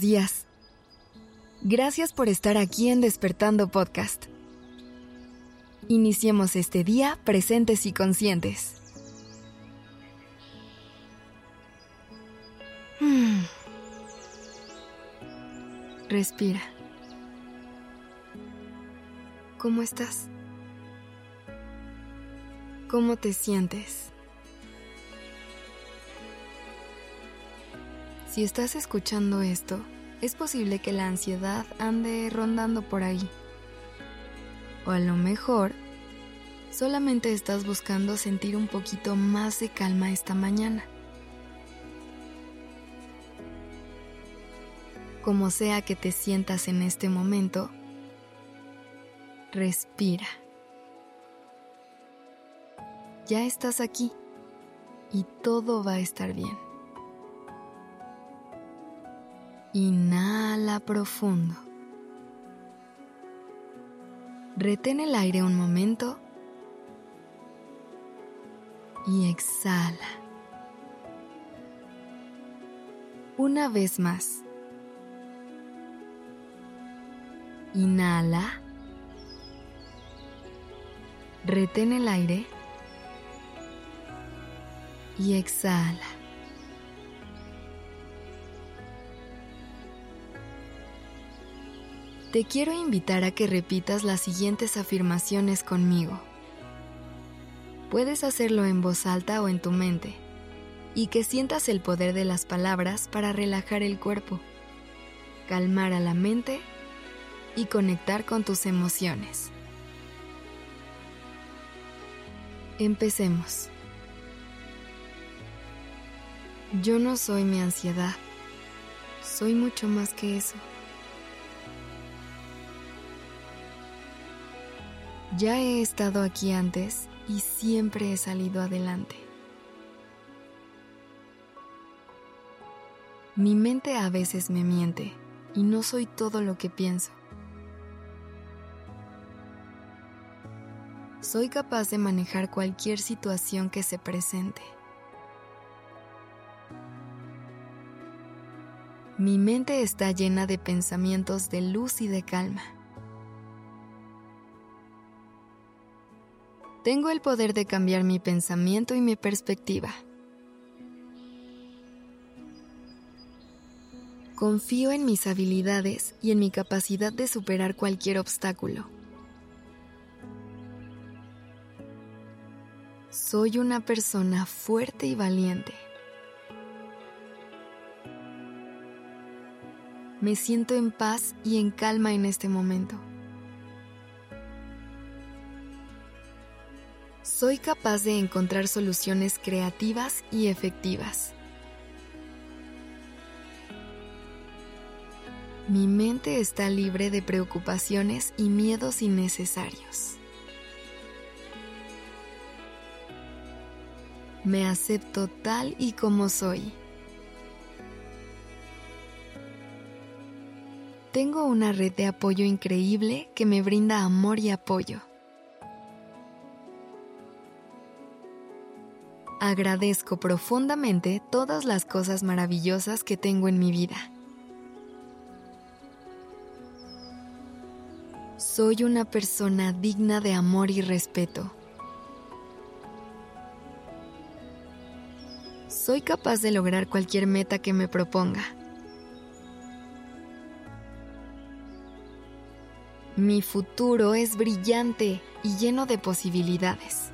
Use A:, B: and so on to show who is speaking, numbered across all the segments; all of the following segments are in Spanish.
A: días. Gracias por estar aquí en Despertando Podcast. Iniciemos este día presentes y conscientes. Hmm. Respira. ¿Cómo estás? ¿Cómo te sientes? Si estás escuchando esto, es posible que la ansiedad ande rondando por ahí. O a lo mejor, solamente estás buscando sentir un poquito más de calma esta mañana. Como sea que te sientas en este momento, respira. Ya estás aquí y todo va a estar bien. Inhala profundo. Retén el aire un momento y exhala. Una vez más. Inhala. Retén el aire y exhala. Te quiero invitar a que repitas las siguientes afirmaciones conmigo. Puedes hacerlo en voz alta o en tu mente, y que sientas el poder de las palabras para relajar el cuerpo, calmar a la mente y conectar con tus emociones. Empecemos. Yo no soy mi ansiedad, soy mucho más que eso. Ya he estado aquí antes y siempre he salido adelante. Mi mente a veces me miente y no soy todo lo que pienso. Soy capaz de manejar cualquier situación que se presente. Mi mente está llena de pensamientos de luz y de calma. Tengo el poder de cambiar mi pensamiento y mi perspectiva. Confío en mis habilidades y en mi capacidad de superar cualquier obstáculo. Soy una persona fuerte y valiente. Me siento en paz y en calma en este momento. Soy capaz de encontrar soluciones creativas y efectivas. Mi mente está libre de preocupaciones y miedos innecesarios. Me acepto tal y como soy. Tengo una red de apoyo increíble que me brinda amor y apoyo. Agradezco profundamente todas las cosas maravillosas que tengo en mi vida. Soy una persona digna de amor y respeto. Soy capaz de lograr cualquier meta que me proponga. Mi futuro es brillante y lleno de posibilidades.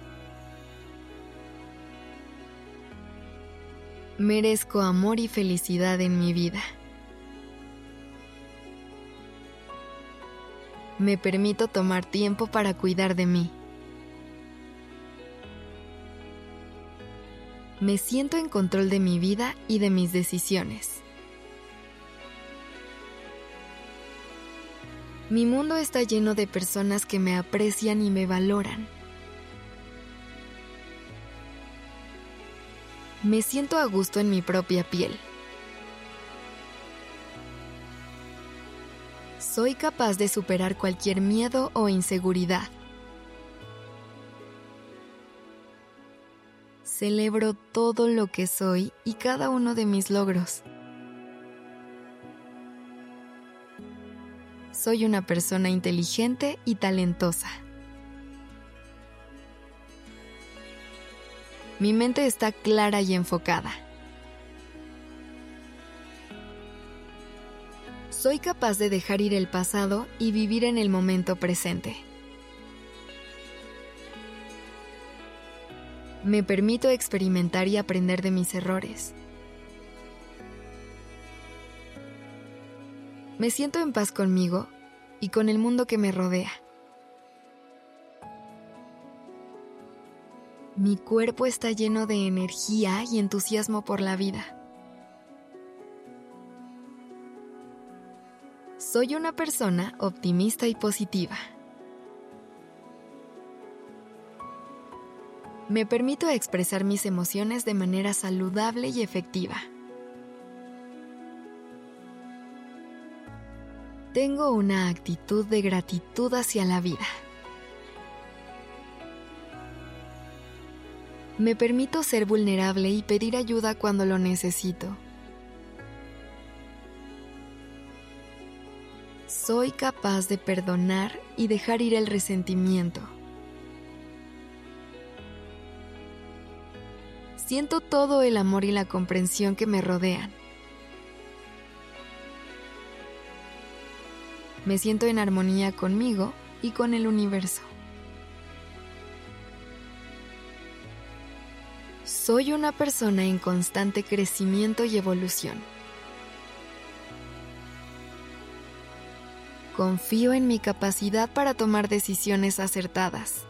A: Merezco amor y felicidad en mi vida. Me permito tomar tiempo para cuidar de mí. Me siento en control de mi vida y de mis decisiones. Mi mundo está lleno de personas que me aprecian y me valoran. Me siento a gusto en mi propia piel. Soy capaz de superar cualquier miedo o inseguridad. Celebro todo lo que soy y cada uno de mis logros. soy una persona inteligente y talentosa. Mi mente está clara y enfocada. Soy capaz de dejar ir el pasado y vivir en el momento presente. Me permito experimentar y aprender de mis errores. Me siento en paz conmigo y con el mundo que me rodea. Mi cuerpo está lleno de energía y entusiasmo por la vida. Soy una persona optimista y positiva. Me permito expresar mis emociones de manera saludable y efectiva. Tengo una actitud de gratitud hacia la vida. Me permito ser vulnerable y pedir ayuda cuando lo necesito. Soy capaz de perdonar y dejar ir el resentimiento. Siento todo el amor y la comprensión que me rodean. Me siento en armonía conmigo y con el universo. Soy una persona en constante crecimiento y evolución. Confío en mi capacidad para tomar decisiones acertadas.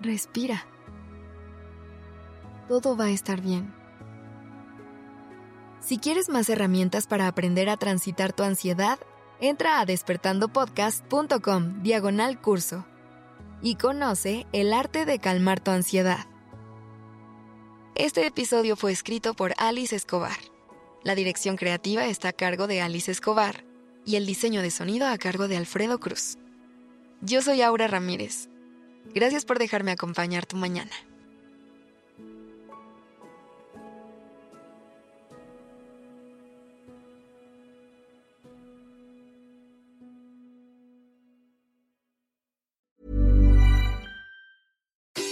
A: Respira todo va a estar bien. Si quieres más herramientas para aprender a transitar tu ansiedad, entra a despertandopodcast.com diagonal curso y conoce el arte de calmar tu ansiedad. Este episodio fue escrito por Alice Escobar. La dirección creativa está a cargo de Alice Escobar y el diseño de sonido a cargo de Alfredo Cruz. Yo soy Aura Ramírez. Gracias por dejarme acompañar tu mañana.